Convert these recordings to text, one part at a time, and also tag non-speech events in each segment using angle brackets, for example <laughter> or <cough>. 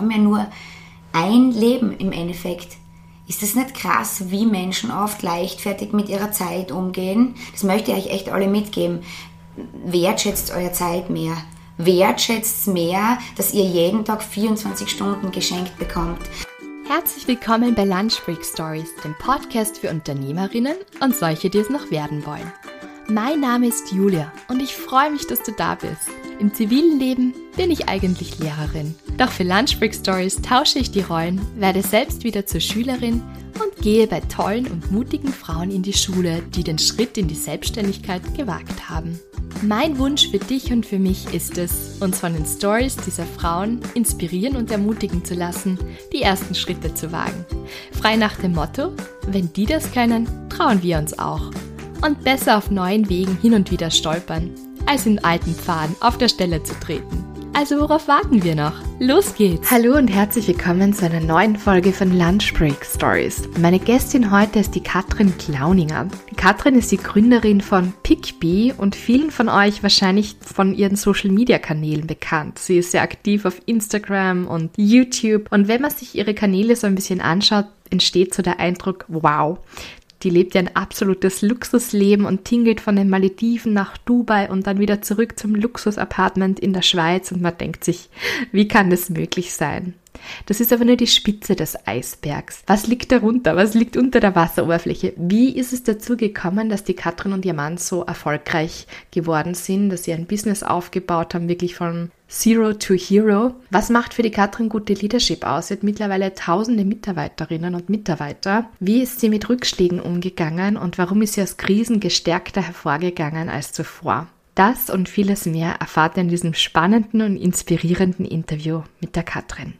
haben ja nur ein Leben im Endeffekt. Ist das nicht krass, wie Menschen oft leichtfertig mit ihrer Zeit umgehen? Das möchte ich euch echt alle mitgeben. Wertschätzt eure Zeit mehr. Wertschätzt mehr, dass ihr jeden Tag 24 Stunden geschenkt bekommt. Herzlich willkommen bei Lunch Break Stories, dem Podcast für Unternehmerinnen und solche, die es noch werden wollen. Mein Name ist Julia und ich freue mich, dass du da bist. Im zivilen Leben bin ich eigentlich Lehrerin. Doch für Lunchbreak Stories tausche ich die Rollen, werde selbst wieder zur Schülerin und gehe bei tollen und mutigen Frauen in die Schule, die den Schritt in die Selbstständigkeit gewagt haben. Mein Wunsch für dich und für mich ist es, uns von den Stories dieser Frauen inspirieren und ermutigen zu lassen, die ersten Schritte zu wagen. Frei nach dem Motto, wenn die das können, trauen wir uns auch. Und besser auf neuen Wegen hin und wieder stolpern, als in alten Pfaden auf der Stelle zu treten. Also worauf warten wir noch? Los geht's! Hallo und herzlich willkommen zu einer neuen Folge von Lunch Break Stories. Meine Gästin heute ist die Katrin Klauninger. Die Katrin ist die Gründerin von PickBee und vielen von euch wahrscheinlich von ihren Social Media Kanälen bekannt. Sie ist sehr aktiv auf Instagram und YouTube und wenn man sich ihre Kanäle so ein bisschen anschaut, entsteht so der Eindruck, wow, die lebt ja ein absolutes Luxusleben und tingelt von den Malediven nach Dubai und dann wieder zurück zum Luxusapartment in der Schweiz und man denkt sich, wie kann das möglich sein? Das ist aber nur die Spitze des Eisbergs. Was liegt darunter? Was liegt unter der Wasseroberfläche? Wie ist es dazu gekommen, dass die Katrin und ihr Mann so erfolgreich geworden sind, dass sie ein Business aufgebaut haben, wirklich von Zero to Hero? Was macht für die Katrin gute Leadership aus? Sie hat mittlerweile tausende Mitarbeiterinnen und Mitarbeiter. Wie ist sie mit Rückschlägen umgegangen und warum ist sie aus Krisen gestärkter hervorgegangen als zuvor? Das und vieles mehr erfahrt ihr in diesem spannenden und inspirierenden Interview mit der Katrin.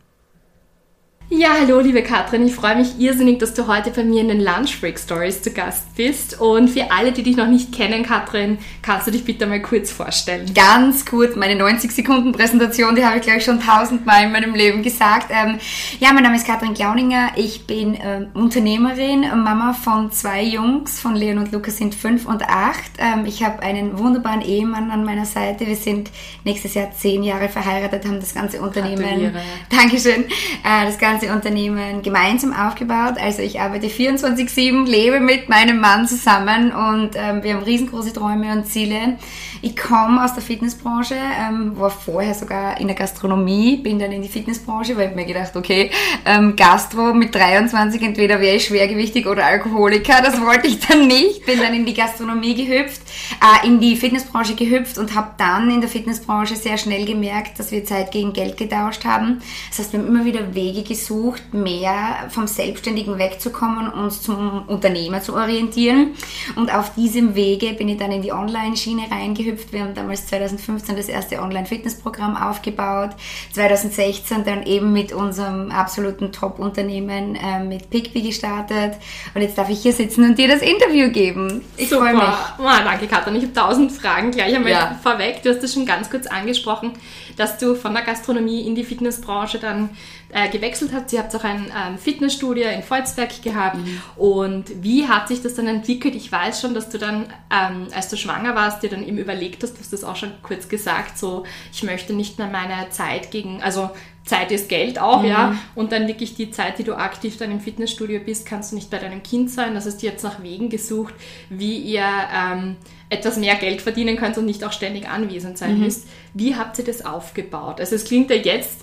Ja, hallo liebe Katrin, ich freue mich irrsinnig, dass du heute bei mir in den Lunch Break Stories zu Gast bist. Und für alle, die dich noch nicht kennen, Katrin, kannst du dich bitte mal kurz vorstellen? Ganz kurz, meine 90 Sekunden Präsentation, die habe ich glaube ich schon tausendmal in meinem Leben gesagt. Ähm, ja, mein Name ist Katrin Klauninger, ich bin ähm, Unternehmerin, Mama von zwei Jungs, von Leon und Lukas sind fünf und acht. Ähm, ich habe einen wunderbaren Ehemann an meiner Seite. Wir sind nächstes Jahr zehn Jahre verheiratet, haben das ganze Unternehmen. Gratuliere. Dankeschön. Äh, das ganze ganze Unternehmen gemeinsam aufgebaut. Also ich arbeite 24-7, lebe mit meinem Mann zusammen und ähm, wir haben riesengroße Träume und Ziele. Ich komme aus der Fitnessbranche, ähm, war vorher sogar in der Gastronomie, bin dann in die Fitnessbranche, weil ich mir gedacht, okay, ähm, Gastro mit 23, entweder wäre ich schwergewichtig oder Alkoholiker, das wollte ich dann nicht. Bin dann in die Gastronomie gehüpft, äh, in die Fitnessbranche gehüpft und habe dann in der Fitnessbranche sehr schnell gemerkt, dass wir Zeit gegen Geld getauscht haben. Das heißt, wir haben immer wieder Wege gesucht, mehr vom Selbstständigen wegzukommen und zum Unternehmer zu orientieren. Und auf diesem Wege bin ich dann in die Online-Schiene reingehüpft. Wir haben damals 2015 das erste Online-Fitness-Programm aufgebaut. 2016 dann eben mit unserem absoluten Top-Unternehmen äh, mit Pickbee gestartet. Und jetzt darf ich hier sitzen und dir das Interview geben. Ich freue mich. Oh, danke, Katrin. Ich habe tausend Fragen gleich einmal ja. vorweg. Du hast das schon ganz kurz angesprochen, dass du von der Gastronomie in die Fitnessbranche dann äh, gewechselt habt. Sie habt auch ein ähm, Fitnessstudio in Volzberg gehabt. Mhm. Und wie hat sich das dann entwickelt? Ich weiß schon, dass du dann, ähm, als du schwanger warst, dir dann eben überlegt hast, du hast das auch schon kurz gesagt, so, ich möchte nicht mehr meine Zeit gegen, also Zeit ist Geld auch, mhm. ja. Und dann wirklich die Zeit, die du aktiv dann im Fitnessstudio bist, kannst du nicht bei deinem Kind sein. Das heißt, ihr habt nach Wegen gesucht, wie ihr ähm, etwas mehr Geld verdienen könnt und nicht auch ständig anwesend sein mhm. müsst. Wie habt ihr das aufgebaut? Also es klingt ja jetzt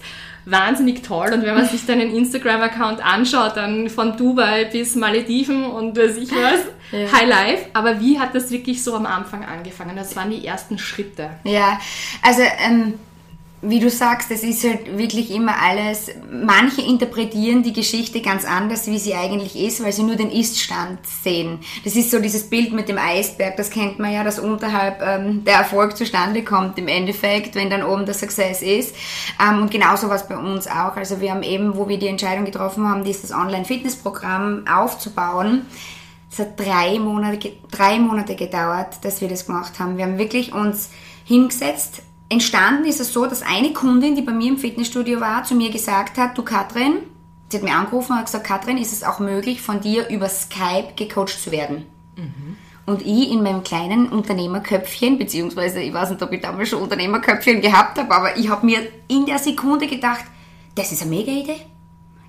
wahnsinnig toll. Und wenn man sich deinen Instagram-Account anschaut, dann von Dubai bis Malediven und weiß ich was, <laughs> ja. High Life. Aber wie hat das wirklich so am Anfang angefangen? Das waren die ersten Schritte. Ja, also ähm, wie du sagst, es ist halt wirklich immer alles, manche interpretieren die Geschichte ganz anders, wie sie eigentlich ist, weil sie nur den Ist-Stand sehen. Das ist so dieses Bild mit dem Eisberg, das kennt man ja, dass unterhalb ähm, der Erfolg zustande kommt im Endeffekt, wenn dann oben der Success ist. Ähm, und genauso was bei uns auch. Also wir haben eben, wo wir die Entscheidung getroffen haben, dieses Online-Fitness-Programm aufzubauen, es hat drei Monate, drei Monate gedauert, dass wir das gemacht haben. Wir haben wirklich uns hingesetzt, Entstanden ist es so, dass eine Kundin, die bei mir im Fitnessstudio war, zu mir gesagt hat, du Katrin, sie hat mir angerufen und hat gesagt, Katrin, ist es auch möglich, von dir über Skype gecoacht zu werden? Mhm. Und ich in meinem kleinen Unternehmerköpfchen, beziehungsweise ich weiß nicht, ob ich damals schon Unternehmerköpfchen gehabt habe, aber ich habe mir in der Sekunde gedacht, das ist eine mega Idee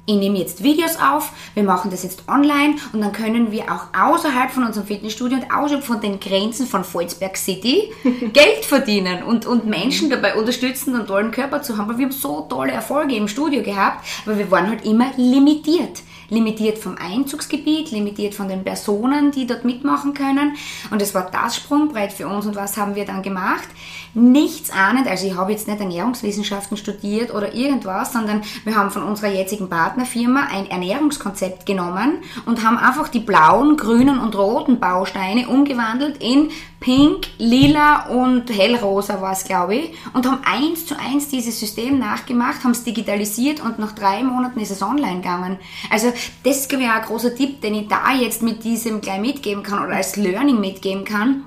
ich nehme jetzt Videos auf, wir machen das jetzt online und dann können wir auch außerhalb von unserem Fitnessstudio und außerhalb von den Grenzen von Volzberg City <laughs> Geld verdienen und, und Menschen dabei unterstützen, einen tollen Körper zu haben. Weil wir haben so tolle Erfolge im Studio gehabt, aber wir waren halt immer limitiert limitiert vom Einzugsgebiet, limitiert von den Personen, die dort mitmachen können. Und es war das Sprungbrett für uns. Und was haben wir dann gemacht? Nichts ahnend, also ich habe jetzt nicht Ernährungswissenschaften studiert oder irgendwas, sondern wir haben von unserer jetzigen Partnerfirma ein Ernährungskonzept genommen und haben einfach die blauen, grünen und roten Bausteine umgewandelt in pink, lila und hellrosa war es, glaube ich, und haben eins zu eins dieses System nachgemacht, haben es digitalisiert und nach drei Monaten ist es online gegangen. Also das ist, glaube ich, auch ein großer Tipp, den ich da jetzt mit diesem gleich mitgeben kann oder als Learning mitgeben kann.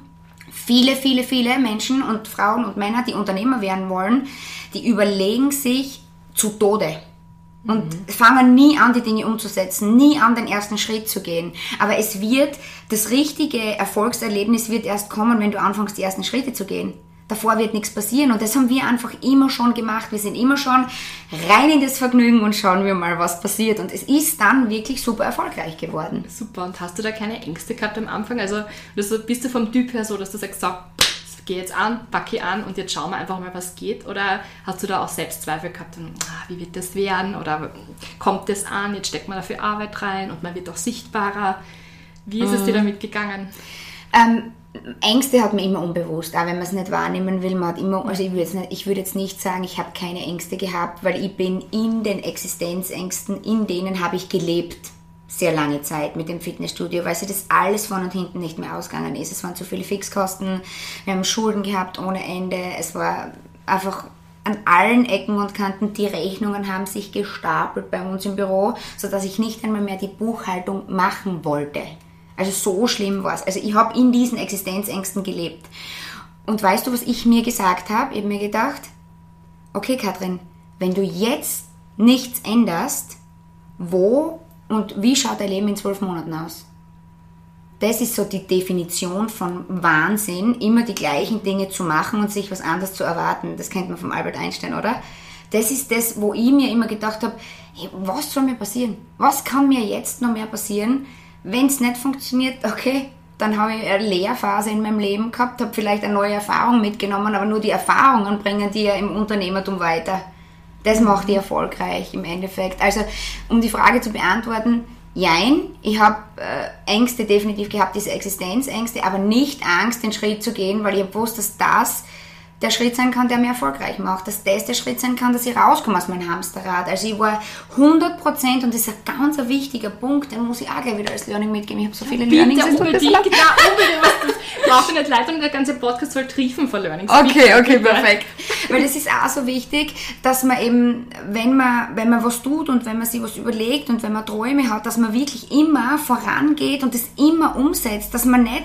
Viele, viele, viele Menschen und Frauen und Männer, die Unternehmer werden wollen, die überlegen sich zu Tode und mhm. fangen nie an, die Dinge umzusetzen, nie an, den ersten Schritt zu gehen. Aber es wird, das richtige Erfolgserlebnis wird erst kommen, wenn du anfängst, die ersten Schritte zu gehen. Davor wird nichts passieren und das haben wir einfach immer schon gemacht. Wir sind immer schon rein in das Vergnügen und schauen wir mal, was passiert. Und es ist dann wirklich super erfolgreich geworden. Super. Und hast du da keine Ängste gehabt am Anfang? Also bist du vom Typ her so, dass du sagst, so, gehe jetzt an, packe an und jetzt schauen wir einfach mal, was geht? Oder hast du da auch Selbstzweifel gehabt, und, ah, wie wird das werden? Oder kommt das an, jetzt steckt man dafür Arbeit rein und man wird auch sichtbarer. Wie ist es dir mhm. damit gegangen? Ähm, Ängste hat man immer unbewusst, auch wenn man es nicht wahrnehmen will. Man hat immer, also ich würde jetzt nicht, ich würde jetzt nicht sagen, ich habe keine Ängste gehabt, weil ich bin in den Existenzängsten, in denen habe ich gelebt sehr lange Zeit mit dem Fitnessstudio, weil sie das alles von und hinten nicht mehr ausgegangen ist. Es waren zu viele Fixkosten, wir haben Schulden gehabt ohne Ende, es war einfach an allen Ecken und Kanten, die Rechnungen haben sich gestapelt bei uns im Büro, sodass ich nicht einmal mehr die Buchhaltung machen wollte. Also so schlimm war es. Also ich habe in diesen Existenzängsten gelebt. Und weißt du, was ich mir gesagt habe? Ich habe mir gedacht, okay Katrin, wenn du jetzt nichts änderst, wo und wie schaut dein Leben in zwölf Monaten aus? Das ist so die Definition von Wahnsinn, immer die gleichen Dinge zu machen und sich was anderes zu erwarten. Das kennt man vom Albert Einstein, oder? Das ist das, wo ich mir immer gedacht habe, hey, was soll mir passieren? Was kann mir jetzt noch mehr passieren? Wenn es nicht funktioniert, okay, dann habe ich eine Lehrphase in meinem Leben gehabt, habe vielleicht eine neue Erfahrung mitgenommen, aber nur die Erfahrungen bringen die ja im Unternehmertum weiter. Das macht die erfolgreich im Endeffekt. Also, um die Frage zu beantworten, jein, ich habe äh, Ängste definitiv gehabt, diese Existenzängste, aber nicht Angst, den Schritt zu gehen, weil ich gewusst, dass das der Schritt sein kann, der mir erfolgreich macht, dass das der Schritt sein kann, dass ich rauskomme aus meinem Hamsterrad. Also ich war 100 Prozent und das ist ein ganz wichtiger Punkt, den muss ich auch gleich wieder als Learning mitgeben. Ich habe so viele Bitte Learnings. Unbedingt, ja, unbedingt. Was brauche ich nicht Leitung, der ganze Podcast soll triefen vor Learnings. Okay, okay, perfekt. Weil das ist auch so wichtig, dass man eben, wenn man, wenn man was tut und wenn man sich was überlegt und wenn man Träume hat, dass man wirklich immer vorangeht und das immer umsetzt, dass man nicht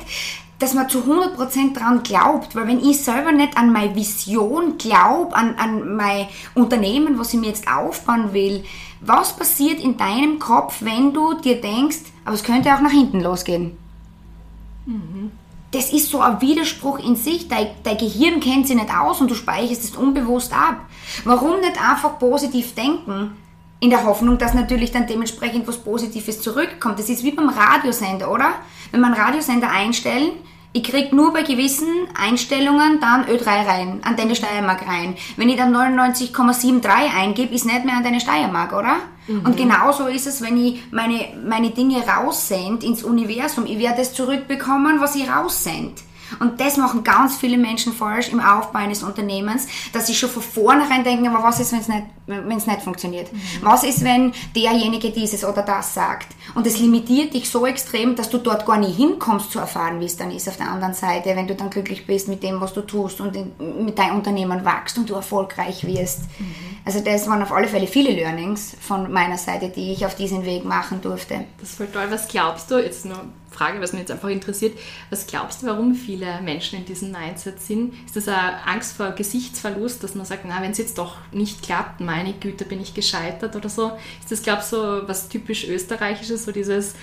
dass man zu 100% dran glaubt, weil wenn ich selber nicht an meine Vision glaube, an, an mein Unternehmen, was ich mir jetzt aufbauen will, was passiert in deinem Kopf, wenn du dir denkst, aber es könnte auch nach hinten losgehen? Mhm. Das ist so ein Widerspruch in sich. Dein, dein Gehirn kennt sich nicht aus und du speicherst es unbewusst ab. Warum nicht einfach positiv denken? In der Hoffnung, dass natürlich dann dementsprechend was Positives zurückkommt. Das ist wie beim Radiosender, oder? Wenn einen Radiosender einstellen, ich krieg nur bei gewissen Einstellungen dann Ö3 rein, an deine Steiermark rein. Wenn ich dann 99,73 eingebe, ist nicht mehr an deine Steiermark, oder? Mhm. Und genauso ist es, wenn ich meine, meine Dinge raussende ins Universum. Ich werde es zurückbekommen, was ich raussende. Und das machen ganz viele Menschen falsch im Aufbau eines Unternehmens, dass sie schon von vornherein denken, aber was ist, wenn es nicht, wenn's nicht funktioniert? Mhm. Was ist, wenn derjenige dieses oder das sagt? Und es limitiert dich so extrem, dass du dort gar nie hinkommst zu erfahren, wie es dann ist auf der anderen Seite, wenn du dann glücklich bist mit dem, was du tust und in, mit deinem Unternehmen wachst und du erfolgreich wirst. Mhm. Also das waren auf alle Fälle viele Learnings von meiner Seite, die ich auf diesen Weg machen durfte. Das ist voll toll. Was glaubst du, jetzt nur Frage, was mich jetzt einfach interessiert. Was glaubst du, warum viele Menschen in diesem Mindset sind? Ist das eine Angst vor Gesichtsverlust, dass man sagt, na, wenn es jetzt doch nicht klappt, meine Güte, bin ich gescheitert oder so? Ist das, glaubst du, so was typisch Österreichisches, so dieses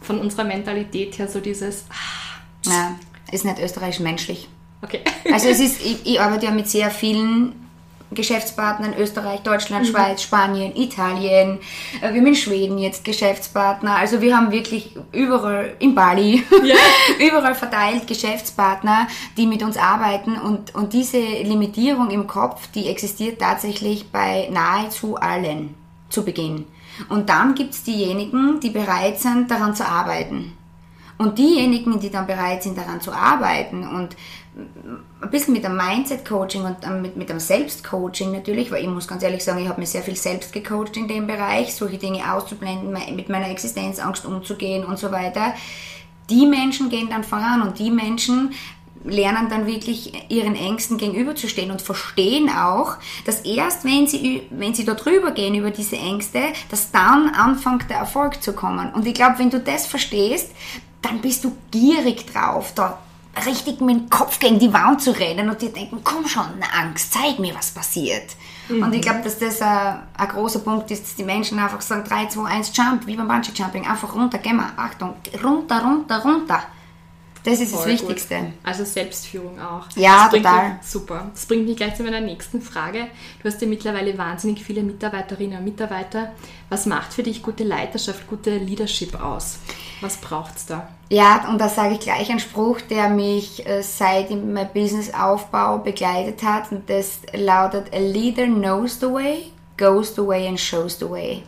von unserer Mentalität her, so dieses. Ah. Ja, ist nicht österreichisch menschlich. Okay. Also es <laughs> ist, ich, ich arbeite ja mit sehr vielen Geschäftspartner in Österreich, Deutschland, mhm. Schweiz, Spanien, Italien. Äh, wir haben in Schweden jetzt Geschäftspartner. Also wir haben wirklich überall, in Bali, yeah. <laughs> überall verteilt Geschäftspartner, die mit uns arbeiten. Und, und diese Limitierung im Kopf, die existiert tatsächlich bei nahezu allen zu Beginn. Und dann gibt es diejenigen, die bereit sind, daran zu arbeiten. Und diejenigen, die dann bereit sind, daran zu arbeiten und ein bisschen mit dem Mindset-Coaching und mit, mit dem Selbstcoaching natürlich, weil ich muss ganz ehrlich sagen, ich habe mir sehr viel selbst gecoacht in dem Bereich, solche Dinge auszublenden, mit meiner Existenzangst umzugehen und so weiter. Die Menschen gehen dann voran und die Menschen lernen dann wirklich ihren Ängsten gegenüberzustehen und verstehen auch, dass erst wenn sie, wenn sie da drüber gehen über diese Ängste, dass dann anfängt der Erfolg zu kommen. Und ich glaube, wenn du das verstehst, dann bist du gierig drauf, da richtig mit dem Kopf gegen die Wand zu rennen und dir denken, komm schon, Angst, zeig mir, was passiert. Mhm. Und ich glaube, dass das ein, ein, großer Punkt ist, dass die Menschen einfach sagen, 3, 2, 1, Jump, wie beim Bungee-Jumping, einfach runter, gehen wir, Achtung, runter, runter, runter. Das ist Voll das Wichtigste. Gut. Also Selbstführung auch. Ja, total. Mich, super. Das bringt mich gleich zu meiner nächsten Frage. Du hast ja mittlerweile wahnsinnig viele Mitarbeiterinnen und Mitarbeiter. Was macht für dich gute Leiterschaft, gute Leadership aus? Was braucht es da? Ja, und da sage ich gleich einen Spruch, der mich äh, seit meinem Businessaufbau begleitet hat. Und das lautet, a leader knows the way, goes the way and shows the way.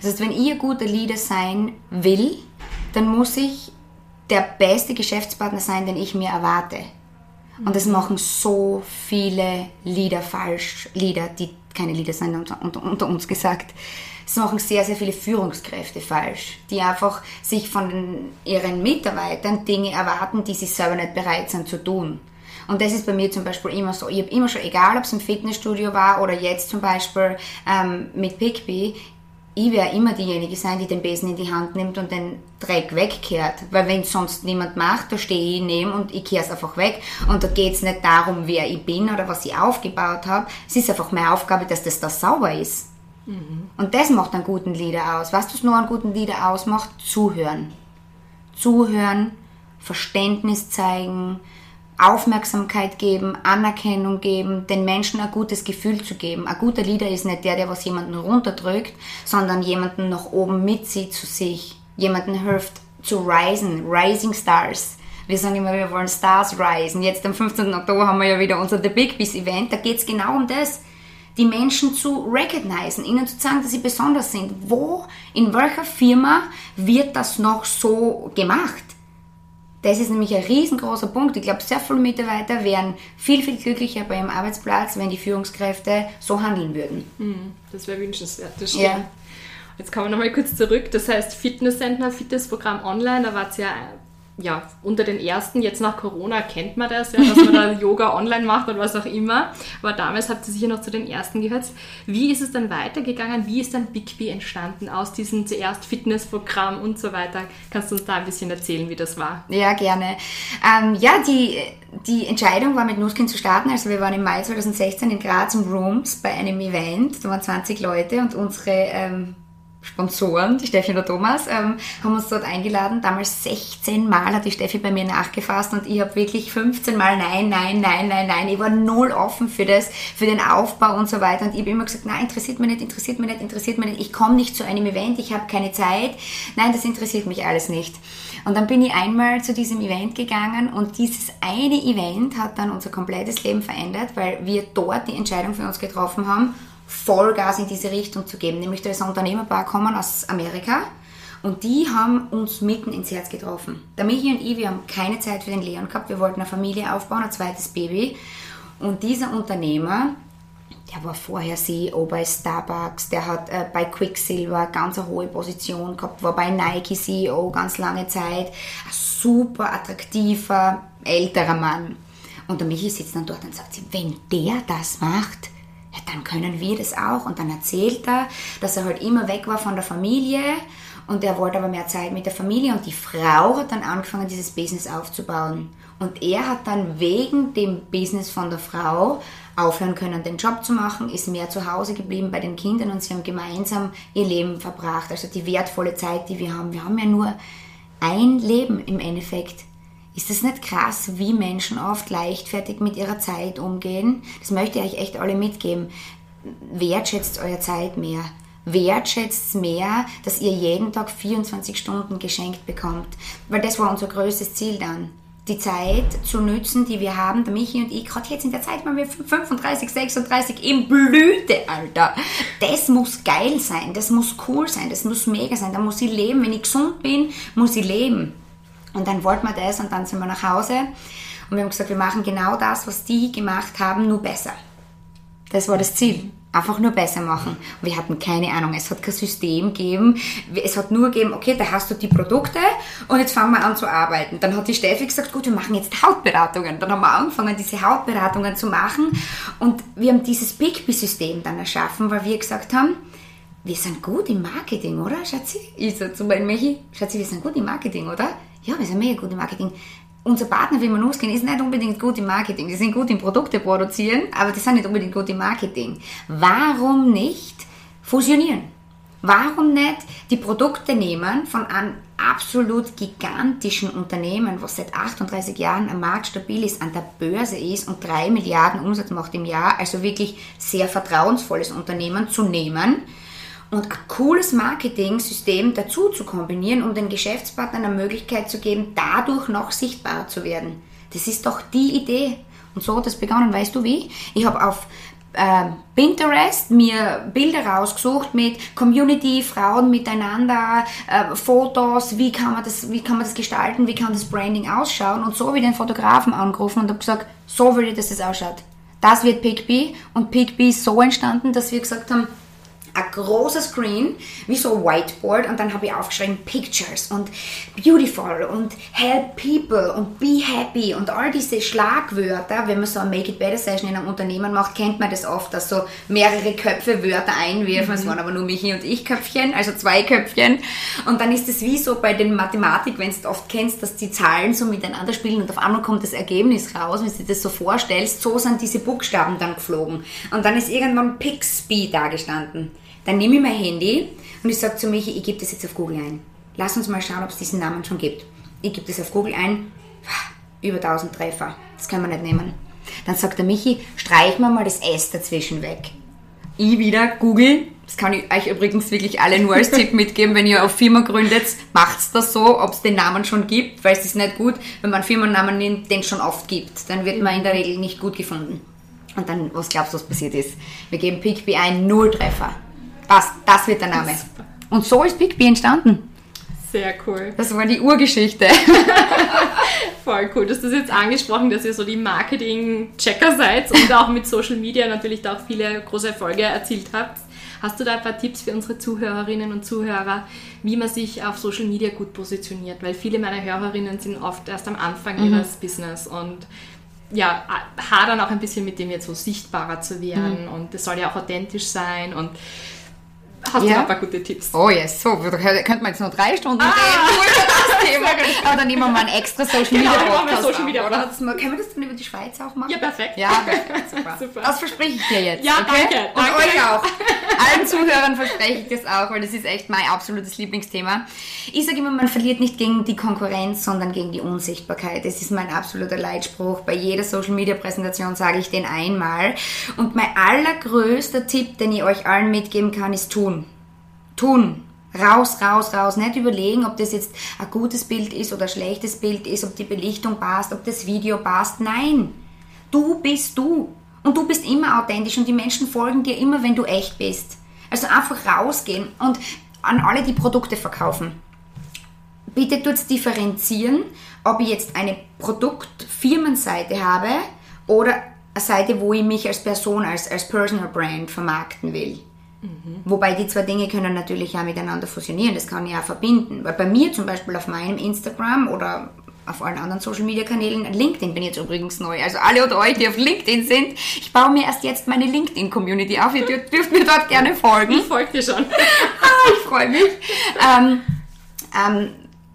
Das heißt, wenn ein guter Leader sein will, dann muss ich der beste Geschäftspartner sein, den ich mir erwarte. Und das machen so viele Lieder falsch, Lieder, die keine Lieder sind, unter, unter, uns gesagt. Es machen sehr, sehr viele Führungskräfte falsch, die einfach sich von ihren Mitarbeitern Dinge erwarten, die sie selber nicht bereit sind zu tun. Und das ist bei mir zum Beispiel immer so. Ich habe immer schon, egal ob es im Fitnessstudio war oder jetzt zum Beispiel ähm, mit Pickbee, ich werde immer diejenige sein, die den Besen in die Hand nimmt und den Dreck wegkehrt. Weil wenn es sonst niemand macht, da stehe ich neben und ich kehre es einfach weg. Und da geht es nicht darum, wer ich bin oder was ich aufgebaut habe. Es ist einfach meine Aufgabe, dass das da sauber ist. Mhm. Und das macht einen guten Leader aus. Was das nur einen guten Leader ausmacht? Zuhören. Zuhören, Verständnis zeigen, Aufmerksamkeit geben, Anerkennung geben, den Menschen ein gutes Gefühl zu geben. Ein guter Leader ist nicht der, der was jemanden runterdrückt, sondern jemanden nach oben mitzieht zu sich. Jemanden hilft zu risen, Rising Stars. Wir sagen immer, wir wollen Stars risen. Jetzt am 15. Oktober haben wir ja wieder unser The Big Biz Event. Da geht es genau um das. Die Menschen zu recognizen, ihnen zu sagen, dass sie besonders sind. Wo, in welcher Firma wird das noch so gemacht? Das ist nämlich ein riesengroßer Punkt. Ich glaube, sehr viele Mitarbeiter wären viel, viel glücklicher bei ihrem Arbeitsplatz, wenn die Führungskräfte so handeln würden. Hm, das wäre wünschenswert, das stimmt. Ja. Jetzt kommen wir nochmal kurz zurück. Das heißt, Fitnesscenter, Fitnessprogramm online, da war es ja ja, unter den ersten, jetzt nach Corona kennt man das, ja, dass man da <laughs> Yoga online macht oder was auch immer. Aber damals habt ihr sicher noch zu den ersten gehört. Wie ist es dann weitergegangen? Wie ist dann Bigby entstanden aus diesem zuerst Fitnessprogramm und so weiter? Kannst du uns da ein bisschen erzählen, wie das war? Ja, gerne. Ähm, ja, die, die Entscheidung war mit Nuskin zu starten. Also wir waren im Mai 2016 in Graz im Rooms bei einem Event. Da waren 20 Leute und unsere ähm, Sponsoren, die Steffi und der Thomas, ähm, haben uns dort eingeladen. Damals 16 Mal hat die Steffi bei mir nachgefasst und ich habe wirklich 15 Mal nein, nein, nein, nein, nein. Ich war null offen für das, für den Aufbau und so weiter. Und ich habe immer gesagt, nein, interessiert mich nicht, interessiert mich nicht, interessiert mich nicht. Ich komme nicht zu einem Event, ich habe keine Zeit. Nein, das interessiert mich alles nicht. Und dann bin ich einmal zu diesem Event gegangen und dieses eine Event hat dann unser komplettes Leben verändert, weil wir dort die Entscheidung für uns getroffen haben, Vollgas in diese Richtung zu geben. Nämlich da ist ein Unternehmerpaar kommen aus Amerika und die haben uns mitten ins Herz getroffen. Der Michi und ich, wir haben keine Zeit für den Leon gehabt. Wir wollten eine Familie aufbauen, ein zweites Baby. Und dieser Unternehmer, der war vorher CEO bei Starbucks, der hat äh, bei Quicksilver ganz eine hohe Position gehabt, war bei Nike CEO ganz lange Zeit. Ein super attraktiver, älterer Mann. Und der Michi sitzt dann dort und sagt, wenn der das macht, ja, dann können wir das auch. Und dann erzählt er, dass er halt immer weg war von der Familie und er wollte aber mehr Zeit mit der Familie und die Frau hat dann angefangen, dieses Business aufzubauen. Und er hat dann wegen dem Business von der Frau aufhören können, den Job zu machen, ist mehr zu Hause geblieben bei den Kindern und sie haben gemeinsam ihr Leben verbracht. Also die wertvolle Zeit, die wir haben. Wir haben ja nur ein Leben im Endeffekt. Ist es nicht krass, wie Menschen oft leichtfertig mit ihrer Zeit umgehen? Das möchte ich euch echt alle mitgeben. Wertschätzt eure Zeit mehr. Wertschätzt mehr, dass ihr jeden Tag 24 Stunden geschenkt bekommt. Weil das war unser größtes Ziel dann die Zeit zu nützen, die wir haben, der Michi und ich, gerade jetzt in der Zeit, wenn wir 35, 36 im Blüte, Alter. Das muss geil sein, das muss cool sein, das muss mega sein, da muss ich leben. Wenn ich gesund bin, muss ich leben. Und dann wollten wir das und dann sind wir nach Hause und wir haben gesagt, wir machen genau das, was die gemacht haben, nur besser. Das war das Ziel einfach nur besser machen. Und wir hatten keine Ahnung, es hat kein System gegeben. Es hat nur gegeben, okay, da hast du die Produkte und jetzt fangen wir an zu arbeiten. Dann hat die Steffi gesagt, gut, wir machen jetzt Hautberatungen. Dann haben wir angefangen, diese Hautberatungen zu machen und wir haben dieses Bigby-System dann erschaffen, weil wir gesagt haben, wir sind gut im Marketing, oder, Schatzi? Ich so zu meinem Michi, Schatzi, wir sind gut im Marketing, oder? Ja, wir sind mega gut im Marketing unser Partner, wie wir losgehen, ist nicht unbedingt gut im Marketing. Die sind gut im Produkte produzieren, aber die sind nicht unbedingt gut im Marketing. Warum nicht fusionieren? Warum nicht die Produkte nehmen von einem absolut gigantischen Unternehmen, was seit 38 Jahren am Markt stabil ist, an der Börse ist und 3 Milliarden Umsatz macht im Jahr, also wirklich sehr vertrauensvolles Unternehmen zu nehmen und ein cooles Marketing-System dazu zu kombinieren, um den Geschäftspartnern eine Möglichkeit zu geben, dadurch noch sichtbarer zu werden. Das ist doch die Idee. Und so hat es begonnen. Weißt du wie? Ich habe auf äh, Pinterest mir Bilder rausgesucht mit Community, Frauen miteinander, äh, Fotos, wie kann, man das, wie kann man das gestalten, wie kann das Branding ausschauen und so wie den Fotografen angerufen und habe gesagt, so will ich, dass es ausschaut. Das wird Pigby und Pigby ist so entstanden, dass wir gesagt haben, ein großer Screen, wie so ein Whiteboard und dann habe ich aufgeschrieben Pictures und Beautiful und Help People und Be Happy und all diese Schlagwörter, wenn man so eine Make It Better Session in einem Unternehmen macht, kennt man das oft, dass so mehrere Köpfe Wörter einwerfen, es mhm. waren aber nur Michi und ich Köpfchen, also zwei Köpfchen und dann ist es wie so bei den Mathematik, wenn du oft kennst, dass die Zahlen so miteinander spielen und auf einmal kommt das Ergebnis raus, wenn du dir das so vorstellst, so sind diese Buchstaben dann geflogen und dann ist irgendwann Pixby da gestanden. Dann nehme ich mein Handy und ich sage zu Michi, ich gebe das jetzt auf Google ein. Lass uns mal schauen, ob es diesen Namen schon gibt. Ich gebe das auf Google ein, über 1000 Treffer. Das können wir nicht nehmen. Dann sagt der Michi, streich mir mal das S dazwischen weg. Ich wieder Google, das kann ich euch übrigens wirklich alle nur als Tipp <laughs> mitgeben, wenn ihr auf Firma gründet, macht's das so, ob es den Namen schon gibt, weil es ist nicht gut, wenn man Firmennamen nimmt, den es schon oft gibt. Dann wird man in der Regel nicht gut gefunden. Und dann, was glaubst du, was passiert ist? Wir geben PickBee ein, null Treffer. Das, wird der Name. Und so ist Big B entstanden. Sehr cool. Das war die Urgeschichte. <laughs> Voll cool. Du hast das jetzt angesprochen, dass ihr so die Marketing-Checker seid und auch mit Social Media natürlich da auch viele große Erfolge erzielt habt. Hast du da ein paar Tipps für unsere Zuhörerinnen und Zuhörer, wie man sich auf Social Media gut positioniert? Weil viele meiner Hörerinnen sind oft erst am Anfang mhm. ihres Business und ja, hadern auch ein bisschen mit dem jetzt so sichtbarer zu werden mhm. und das soll ja auch authentisch sein und Hast ja? du ein paar gute Tipps? Oh yes, so, da könnte man jetzt noch drei Stunden ah. reden <laughs> über das Thema. Aber dann nehmen wir mal ein extra Social Media genau, Podcast Social Media oder? Können wir das dann über die Schweiz auch machen? Ja, perfekt. Ja, <laughs> perfekt, super. super. Das verspreche ich dir jetzt. Ja, okay? danke. Und danke. euch auch. <laughs> Allen Zuhörern verspreche ich das auch, weil das ist echt mein absolutes Lieblingsthema. Ich sage immer, man verliert nicht gegen die Konkurrenz, sondern gegen die Unsichtbarkeit. Das ist mein absoluter Leitspruch. Bei jeder Social Media Präsentation sage ich den einmal. Und mein allergrößter Tipp, den ich euch allen mitgeben kann, ist tun tun. Raus, raus, raus. Nicht überlegen, ob das jetzt ein gutes Bild ist oder ein schlechtes Bild ist, ob die Belichtung passt, ob das Video passt. Nein. Du bist du. Und du bist immer authentisch und die Menschen folgen dir immer, wenn du echt bist. Also einfach rausgehen und an alle, die Produkte verkaufen. Bitte tut differenzieren, ob ich jetzt eine Produktfirmenseite habe oder eine Seite, wo ich mich als Person, als, als Personal Brand vermarkten will. Mhm. Wobei die zwei Dinge können natürlich auch miteinander fusionieren, das kann ich auch verbinden. Weil bei mir zum Beispiel auf meinem Instagram oder auf allen anderen Social Media Kanälen, LinkedIn bin jetzt übrigens neu. Also alle oder euch, die auf LinkedIn sind, ich baue mir erst jetzt meine LinkedIn Community auf. Ihr dürft mir dort gerne folgen. Ich folge dir schon. <laughs> ah, ich freue mich. Ähm, ähm,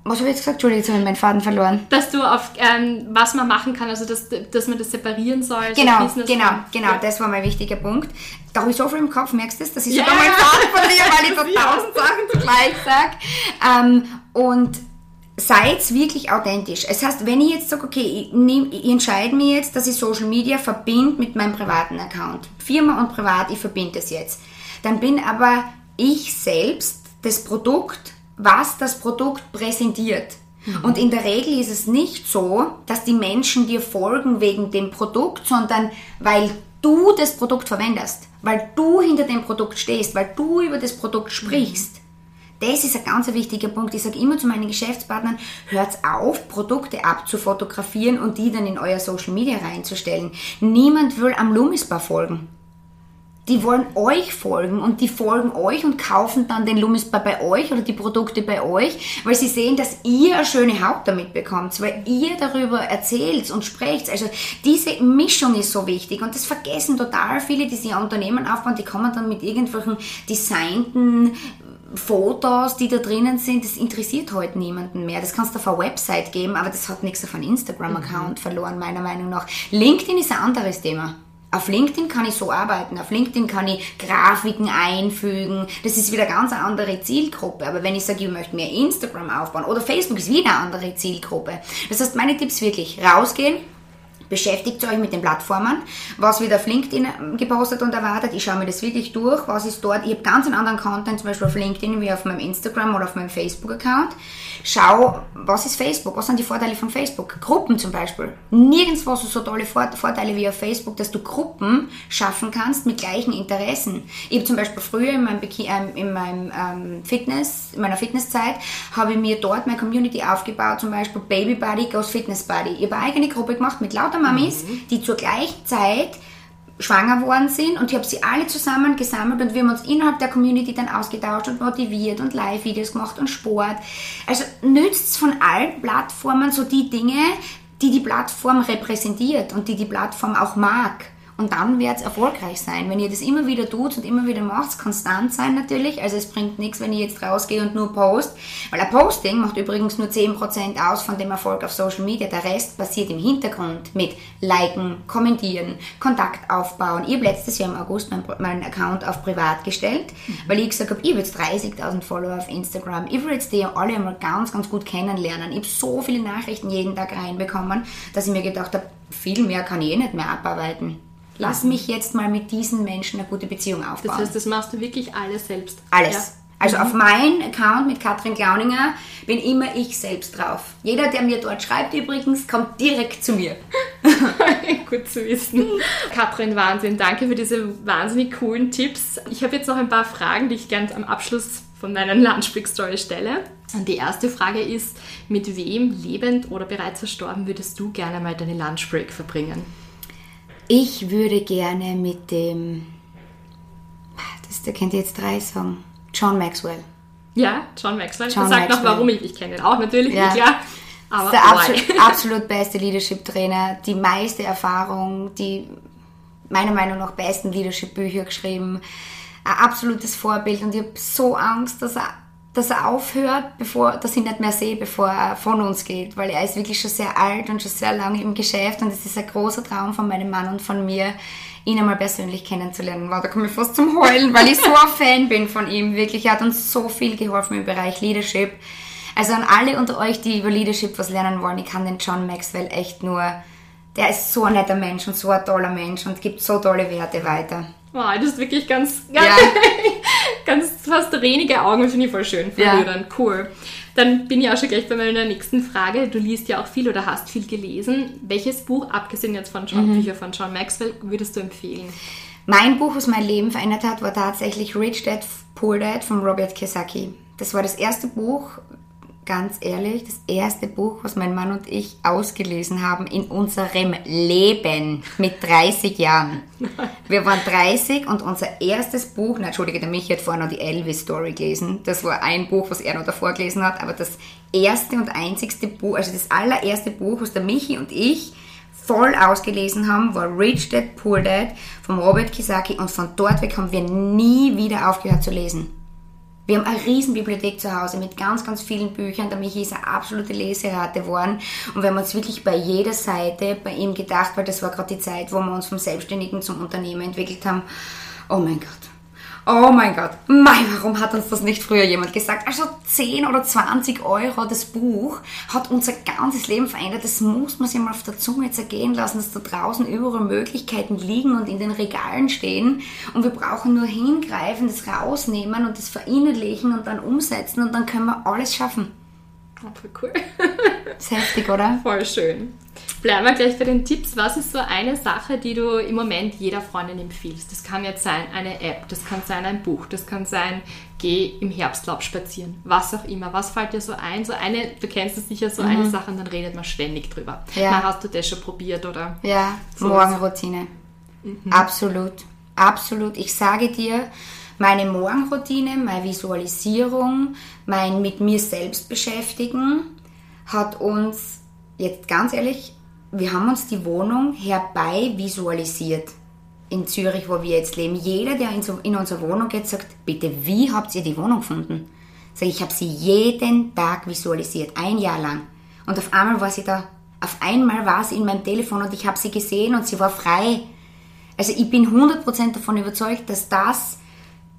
was habe ich jetzt gesagt? Entschuldigung, jetzt habe ich meinen Faden verloren. Dass du auf, ähm, was man machen kann, also dass, dass man das separieren soll. Genau, so genau, genau, ja. das war mein wichtiger Punkt. Da habe ich so viel im Kopf, merkst du das, dass ich ja. sogar meinen Faden verliere, weil ich so <laughs> tausend Sachen zugleich sage. Ähm, und seid wirklich authentisch. Es heißt, wenn ich jetzt sage, okay, ich, nehm, ich entscheide mich jetzt, dass ich Social Media verbinde mit meinem privaten Account, Firma und privat, ich verbinde es jetzt, dann bin aber ich selbst das Produkt, was das Produkt präsentiert. Mhm. Und in der Regel ist es nicht so, dass die Menschen dir folgen wegen dem Produkt, sondern weil du das Produkt verwendest, weil du hinter dem Produkt stehst, weil du über das Produkt sprichst. Mhm. Das ist ein ganz wichtiger Punkt. Ich sage immer zu meinen Geschäftspartnern, hört auf, Produkte abzufotografieren und die dann in euer Social Media reinzustellen. Niemand will am Lumisbar folgen die wollen euch folgen und die folgen euch und kaufen dann den Lumisbar bei euch oder die Produkte bei euch, weil sie sehen, dass ihr eine schöne Haut damit bekommt, weil ihr darüber erzählt und sprecht. Also diese Mischung ist so wichtig und das vergessen total viele, die sich ein Unternehmen aufbauen, die kommen dann mit irgendwelchen designten Fotos, die da drinnen sind, das interessiert heute niemanden mehr. Das kannst du auf eine Website geben, aber das hat nichts auf einen Instagram-Account mhm. verloren, meiner Meinung nach. LinkedIn ist ein anderes Thema. Auf LinkedIn kann ich so arbeiten. Auf LinkedIn kann ich Grafiken einfügen. Das ist wieder ganz eine andere Zielgruppe. Aber wenn ich sage, ich möchte mehr Instagram aufbauen oder Facebook ist wieder eine andere Zielgruppe. Das heißt, meine Tipps wirklich rausgehen, beschäftigt euch mit den Plattformen, was wird auf LinkedIn gepostet und erwartet. Ich schaue mir das wirklich durch, was ist dort. Ich habe ganz einen anderen Content, zum Beispiel auf LinkedIn wie auf meinem Instagram oder auf meinem Facebook-Account. Schau, was ist Facebook, was sind die Vorteile von Facebook. Gruppen zum Beispiel. Nirgendwo so, so tolle Vorteile wie auf Facebook, dass du Gruppen schaffen kannst mit gleichen Interessen. Ich habe zum Beispiel früher in meinem, ähm, in meinem ähm, Fitness, in meiner Fitnesszeit, habe ich mir dort meine Community aufgebaut, zum Beispiel Baby Buddy goes Fitness Buddy. Ich habe eine eigene Gruppe gemacht mit lauter Mamis, mhm. die zur gleichen Zeit schwanger worden sind und ich habe sie alle zusammen gesammelt und wir haben uns innerhalb der Community dann ausgetauscht und motiviert und Live-Videos gemacht und Sport. Also nützt von allen Plattformen so die Dinge, die die Plattform repräsentiert und die die Plattform auch mag. Und dann wird es erfolgreich sein. Wenn ihr das immer wieder tut und immer wieder macht, konstant sein natürlich. Also es bringt nichts, wenn ich jetzt rausgehe und nur post. Weil ein Posting macht übrigens nur 10% aus von dem Erfolg auf Social Media. Der Rest passiert im Hintergrund mit Liken, Kommentieren, Kontakt aufbauen. Ich habe letztes Jahr im August meinen mein Account auf privat gestellt, weil ich gesagt habe, ich habe jetzt 30.000 Follower auf Instagram. Ich will jetzt die alle einmal ganz, ganz gut kennenlernen. Ich habe so viele Nachrichten jeden Tag reinbekommen, dass ich mir gedacht habe, viel mehr kann ich eh nicht mehr abarbeiten. Lass mich jetzt mal mit diesen Menschen eine gute Beziehung aufbauen. Das heißt, das machst du wirklich alles selbst? Alles. Ja. Also mhm. auf meinen Account mit Katrin Glauninger bin immer ich selbst drauf. Jeder, der mir dort schreibt übrigens, kommt direkt zu mir. <laughs> Gut zu wissen. Katrin, Wahnsinn. Danke für diese wahnsinnig coolen Tipps. Ich habe jetzt noch ein paar Fragen, die ich gerne am Abschluss von meinen Lunchbreak-Story stelle. Und die erste Frage ist, mit wem, lebend oder bereits verstorben, würdest du gerne mal deine Lunchbreak verbringen? Ich würde gerne mit dem, das, der kennt jetzt drei Song, John Maxwell. Ja, John Maxwell. John Sag noch, warum ich, ich kenne ihn auch natürlich, ja. klar. Aber der absolut, <laughs> absolut beste Leadership-Trainer, die meiste Erfahrung, die meiner Meinung nach besten Leadership-Bücher geschrieben, ein absolutes Vorbild und ich habe so Angst, dass er dass er aufhört, bevor, dass ich nicht mehr sehe, bevor er von uns geht, weil er ist wirklich schon sehr alt und schon sehr lange im Geschäft und es ist ein großer Traum von meinem Mann und von mir, ihn einmal persönlich kennenzulernen. Wow, da komme ich fast zum Heulen, weil ich so ein Fan bin von ihm. Wirklich, er hat uns so viel geholfen im Bereich Leadership. Also an alle unter euch, die über Leadership was lernen wollen, ich kann den John Maxwell echt nur, der ist so ein netter Mensch und so ein toller Mensch und gibt so tolle Werte weiter. Wow, das ist wirklich ganz, ganz, ja. <laughs> ganz fast renige Augen, finde ich voll schön, verrührend, ja. cool. Dann bin ich auch schon gleich bei meiner nächsten Frage. Du liest ja auch viel oder hast viel gelesen. Welches Buch, abgesehen jetzt von John, mhm. Bücher von John Maxwell, würdest du empfehlen? Mein Buch, was mein Leben verändert hat, war tatsächlich Rich Dad, Poor Dad von Robert Kiyosaki. Das war das erste Buch, ganz ehrlich, das erste Buch, was mein Mann und ich ausgelesen haben in unserem Leben mit 30 Jahren. Wir waren 30 und unser erstes Buch, na, entschuldige, der Michi hat vorher noch die Elvis-Story gelesen. Das war ein Buch, was er noch davor gelesen hat, aber das erste und einzigste Buch, also das allererste Buch, was der Michi und ich voll ausgelesen haben, war Rich Dad, Poor Dad von Robert Kiyosaki und von dort weg haben wir nie wieder aufgehört zu lesen. Wir haben eine riesen Bibliothek zu Hause mit ganz, ganz vielen Büchern. Der Michi ist eine absolute Leserate geworden. Und wir haben uns wirklich bei jeder Seite bei ihm gedacht, weil das war gerade die Zeit, wo wir uns vom Selbstständigen zum Unternehmen entwickelt haben. Oh mein Gott. Oh mein Gott, mein, warum hat uns das nicht früher jemand gesagt? Also 10 oder 20 Euro das Buch hat unser ganzes Leben verändert. Das muss man sich mal auf der Zunge zergehen lassen, dass da draußen überall Möglichkeiten liegen und in den Regalen stehen. Und wir brauchen nur hingreifen, das rausnehmen und das verinnerlichen und dann umsetzen und dann können wir alles schaffen. Oh, voll cool. ist heftig, oder? Voll schön. Bleiben wir gleich bei den Tipps. Was ist so eine Sache, die du im Moment jeder Freundin empfiehlst? Das kann jetzt sein eine App, das kann sein ein Buch, das kann sein, geh im Herbstlaub spazieren, was auch immer. Was fällt dir so ein? So eine, du kennst es sicher, so mhm. eine Sache und dann redet man ständig drüber. Ja. Na, hast du das schon probiert oder? Ja, so Morgenroutine. Mhm. Absolut. Absolut. Ich sage dir, meine Morgenroutine, meine Visualisierung, mein mit mir selbst beschäftigen hat uns, jetzt ganz ehrlich, wir haben uns die Wohnung herbei visualisiert in Zürich, wo wir jetzt leben. Jeder, der in, unsere Wohnung geht, sagt, bitte, wie habt ihr die Wohnung gefunden? Sag ich, habe sie jeden Tag visualisiert, ein Jahr lang. Und auf einmal war sie da. Auf einmal war sie in meinem Telefon und ich habe sie gesehen und sie war frei. Also ich bin 100% davon überzeugt, dass das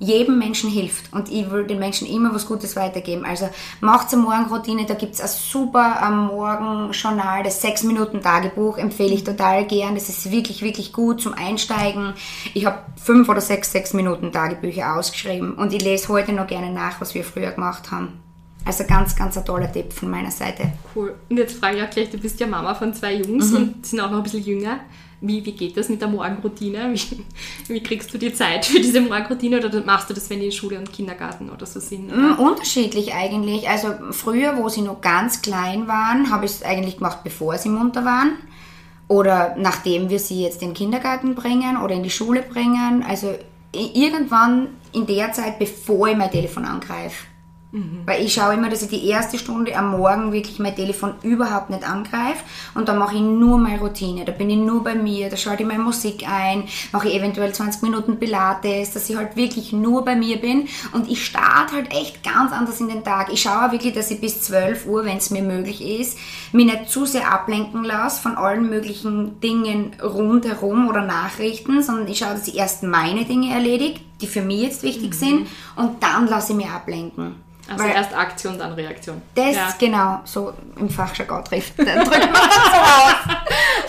jedem Menschen hilft und ich will den Menschen immer was Gutes weitergeben. Also macht eine Morgenroutine, da gibt es ein super am Morgen-Journal, das 6-Minuten-Tagebuch, empfehle ich total gern. Das ist wirklich, wirklich gut zum Einsteigen. Ich habe fünf oder sechs 6-Minuten-Tagebücher ausgeschrieben und ich lese heute noch gerne nach, was wir früher gemacht haben. Also ganz, ganz ein toller Tipp von meiner Seite. Cool. Und jetzt frage ich auch gleich, du bist ja Mama von zwei Jungs mhm. und sind auch noch ein bisschen jünger. Wie, wie geht das mit der Morgenroutine? Wie, wie, kriegst du die Zeit für diese Morgenroutine oder machst du das, wenn die in Schule und Kindergarten oder so sind? Oder? Mm, unterschiedlich eigentlich. Also früher, wo sie noch ganz klein waren, habe ich es eigentlich gemacht, bevor sie munter waren. Oder nachdem wir sie jetzt in den Kindergarten bringen oder in die Schule bringen. Also irgendwann in der Zeit, bevor ich mein Telefon angreife. Mhm. Weil ich schaue immer, dass ich die erste Stunde am Morgen wirklich mein Telefon überhaupt nicht angreife und dann mache ich nur meine Routine. Da bin ich nur bei mir, da schalte ich meine Musik ein, mache ich eventuell 20 Minuten Pilates, dass ich halt wirklich nur bei mir bin und ich starte halt echt ganz anders in den Tag. Ich schaue wirklich, dass ich bis 12 Uhr, wenn es mir möglich ist, mich nicht zu sehr ablenken lasse von allen möglichen Dingen rundherum oder Nachrichten, sondern ich schaue, dass ich erst meine Dinge erledige, die für mich jetzt wichtig mhm. sind und dann lasse ich mich ablenken. Also Weil erst Aktion, dann Reaktion. Das ja. genau, so im Fachjargon trifft. Dann drückt man das so aus.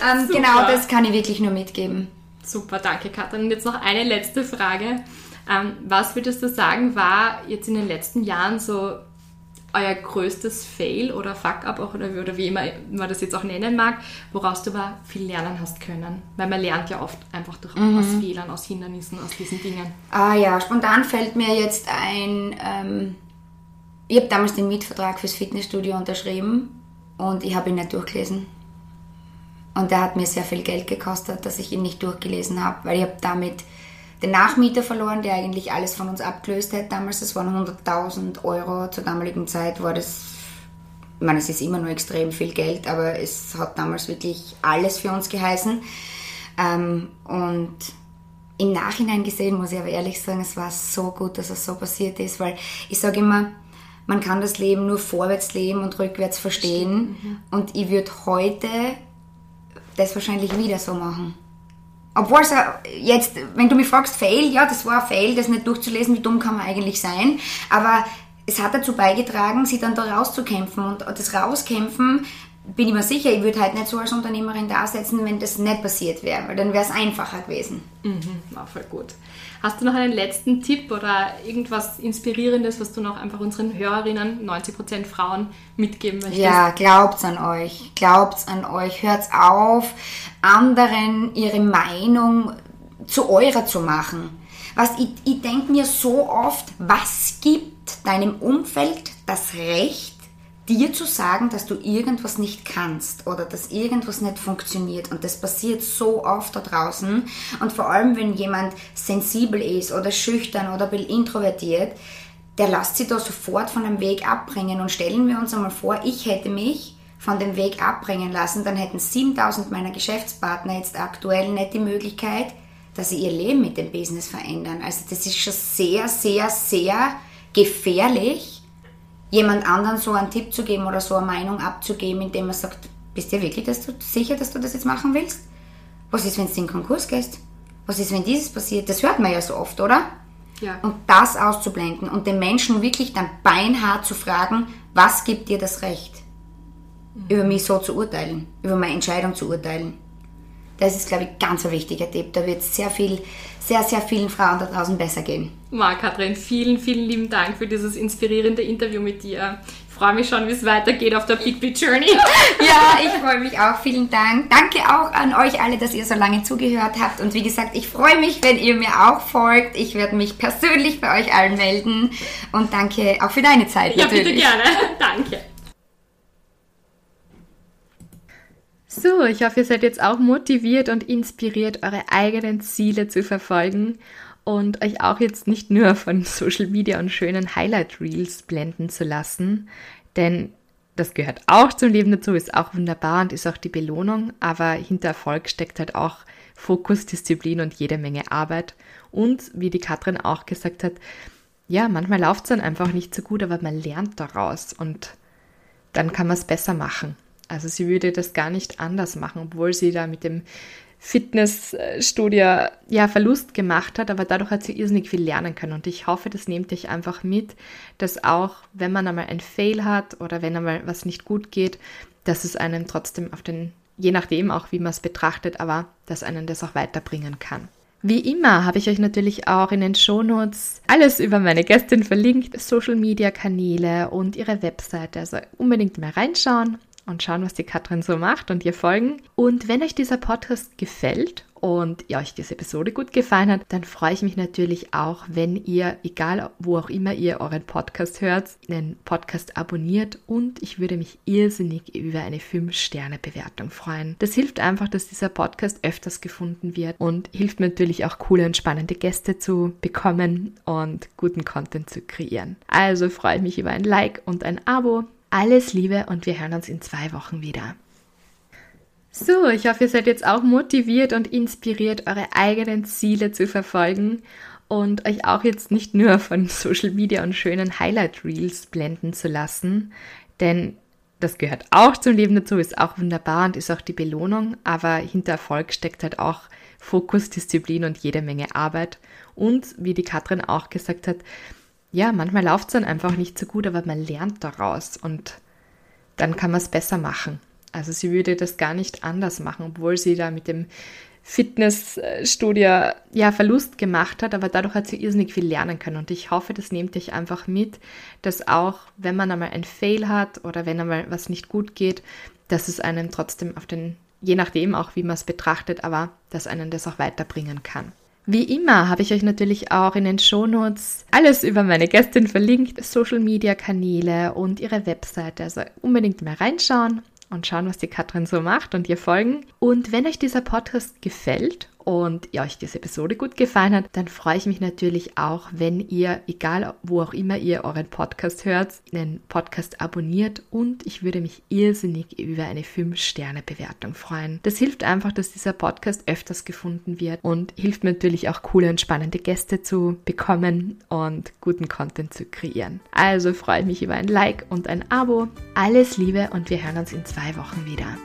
Ähm, genau, das kann ich wirklich nur mitgeben. Super, danke Katrin. Und jetzt noch eine letzte Frage. Ähm, was würdest du sagen, war jetzt in den letzten Jahren so euer größtes Fail oder Fuck-up oder, oder wie immer man das jetzt auch nennen mag, woraus du aber viel lernen hast können? Weil man lernt ja oft einfach durch mhm. aus Fehlern, aus Hindernissen, aus diesen Dingen. Ah ja, spontan fällt mir jetzt ein... Ähm ich habe damals den Mietvertrag fürs Fitnessstudio unterschrieben und ich habe ihn nicht durchgelesen. Und der hat mir sehr viel Geld gekostet, dass ich ihn nicht durchgelesen habe, weil ich habe damit den Nachmieter verloren, der eigentlich alles von uns abgelöst hat damals. Das waren 100.000 Euro. Zur damaligen Zeit war das, ich meine, es ist immer noch extrem viel Geld, aber es hat damals wirklich alles für uns geheißen. Ähm, und im Nachhinein gesehen, muss ich aber ehrlich sagen, es war so gut, dass es so passiert ist, weil ich sage immer, man kann das Leben nur vorwärts leben und rückwärts verstehen. Mhm. Und ich würde heute das wahrscheinlich wieder so machen. Obwohl es jetzt, wenn du mich fragst, Fail, ja, das war ein Fail, das nicht durchzulesen, wie dumm kann man eigentlich sein. Aber es hat dazu beigetragen, sich dann da rauszukämpfen. Und das Rauskämpfen, bin ich mir sicher, ich würde halt nicht so als Unternehmerin da sitzen, wenn das nicht passiert wäre, weil dann wäre es einfacher gewesen. Mhm, war voll gut. Hast du noch einen letzten Tipp oder irgendwas Inspirierendes, was du noch einfach unseren Hörerinnen, 90% Frauen, mitgeben möchtest? Ja, glaubt's an euch. Glaubt's an euch. Hört's auf, anderen ihre Meinung zu eurer zu machen. Was ich, ich denke mir so oft, was gibt deinem Umfeld das Recht, dir zu sagen, dass du irgendwas nicht kannst oder dass irgendwas nicht funktioniert. Und das passiert so oft da draußen. Und vor allem, wenn jemand sensibel ist oder schüchtern oder introvertiert, der lässt sich da sofort von dem Weg abbringen. Und stellen wir uns einmal vor, ich hätte mich von dem Weg abbringen lassen, dann hätten 7000 meiner Geschäftspartner jetzt aktuell nicht die Möglichkeit, dass sie ihr Leben mit dem Business verändern. Also das ist schon sehr, sehr, sehr gefährlich jemand anderen so einen Tipp zu geben oder so eine Meinung abzugeben, indem man sagt, bist du wirklich dass du, sicher, dass du das jetzt machen willst? Was ist, wenn du in den Konkurs gehst? Was ist, wenn dieses passiert? Das hört man ja so oft, oder? Ja. Und das auszublenden und den Menschen wirklich dann beinhart zu fragen, was gibt dir das Recht, mhm. über mich so zu urteilen, über meine Entscheidung zu urteilen. Das ist, glaube ich, ganz ein wichtiger Tipp. Da wird sehr viel, sehr, sehr vielen Frauen da draußen besser gehen. Marc-Kathrin, vielen, vielen lieben Dank für dieses inspirierende Interview mit dir. Ich freue mich schon, wie es weitergeht auf der Big Big Journey. <laughs> ja, ich freue mich auch. Vielen Dank. Danke auch an euch alle, dass ihr so lange zugehört habt. Und wie gesagt, ich freue mich, wenn ihr mir auch folgt. Ich werde mich persönlich bei euch allen melden. Und danke auch für deine Zeit. Ja, natürlich. bitte gerne. <laughs> danke. So, ich hoffe, ihr seid jetzt auch motiviert und inspiriert, eure eigenen Ziele zu verfolgen und euch auch jetzt nicht nur von <laughs> Social Media und schönen Highlight Reels blenden zu lassen, denn das gehört auch zum Leben dazu, ist auch wunderbar und ist auch die Belohnung, aber hinter Erfolg steckt halt auch Fokus, Disziplin und jede Menge Arbeit. Und wie die Katrin auch gesagt hat, ja, manchmal läuft es dann einfach nicht so gut, aber man lernt daraus und dann kann man es besser machen. Also sie würde das gar nicht anders machen, obwohl sie da mit dem Fitnessstudio ja Verlust gemacht hat, aber dadurch hat sie irrsinnig viel lernen können. Und ich hoffe, das nehmt euch einfach mit, dass auch, wenn man einmal ein Fail hat oder wenn einmal was nicht gut geht, dass es einen trotzdem auf den, je nachdem auch, wie man es betrachtet, aber dass einen das auch weiterbringen kann. Wie immer habe ich euch natürlich auch in den Shownotes alles über meine Gästin verlinkt, Social Media Kanäle und ihre Webseite. Also unbedingt mal reinschauen und schauen, was die Katrin so macht und ihr folgen. Und wenn euch dieser Podcast gefällt und ihr euch diese Episode gut gefallen hat, dann freue ich mich natürlich auch, wenn ihr, egal wo auch immer ihr euren Podcast hört, den Podcast abonniert und ich würde mich irrsinnig über eine 5-Sterne-Bewertung freuen. Das hilft einfach, dass dieser Podcast öfters gefunden wird und hilft mir natürlich auch coole und spannende Gäste zu bekommen und guten Content zu kreieren. Also freue ich mich über ein Like und ein Abo. Alles Liebe und wir hören uns in zwei Wochen wieder. So, ich hoffe, ihr seid jetzt auch motiviert und inspiriert, eure eigenen Ziele zu verfolgen und euch auch jetzt nicht nur von Social Media und schönen Highlight Reels blenden zu lassen, denn das gehört auch zum Leben dazu, ist auch wunderbar und ist auch die Belohnung, aber hinter Erfolg steckt halt auch Fokus, Disziplin und jede Menge Arbeit und wie die Katrin auch gesagt hat, ja, manchmal läuft es dann einfach nicht so gut, aber man lernt daraus und dann kann man es besser machen. Also sie würde das gar nicht anders machen, obwohl sie da mit dem Fitnessstudio ja Verlust gemacht hat, aber dadurch hat sie irrsinnig viel lernen können. Und ich hoffe, das nehmt euch einfach mit, dass auch, wenn man einmal ein Fail hat oder wenn einmal was nicht gut geht, dass es einem trotzdem auf den, je nachdem auch, wie man es betrachtet, aber dass einen das auch weiterbringen kann. Wie immer habe ich euch natürlich auch in den Shownotes alles über meine Gästin verlinkt, Social Media Kanäle und ihre Webseite. Also unbedingt mal reinschauen und schauen, was die Katrin so macht und ihr folgen. Und wenn euch dieser Podcast gefällt und ihr euch diese Episode gut gefallen hat, dann freue ich mich natürlich auch, wenn ihr, egal wo auch immer ihr euren Podcast hört, den Podcast abonniert und ich würde mich irrsinnig über eine 5-Sterne-Bewertung freuen. Das hilft einfach, dass dieser Podcast öfters gefunden wird und hilft mir natürlich auch coole und spannende Gäste zu bekommen und guten Content zu kreieren. Also freue ich mich über ein Like und ein Abo. Alles Liebe und wir hören uns in zwei Wochen wieder.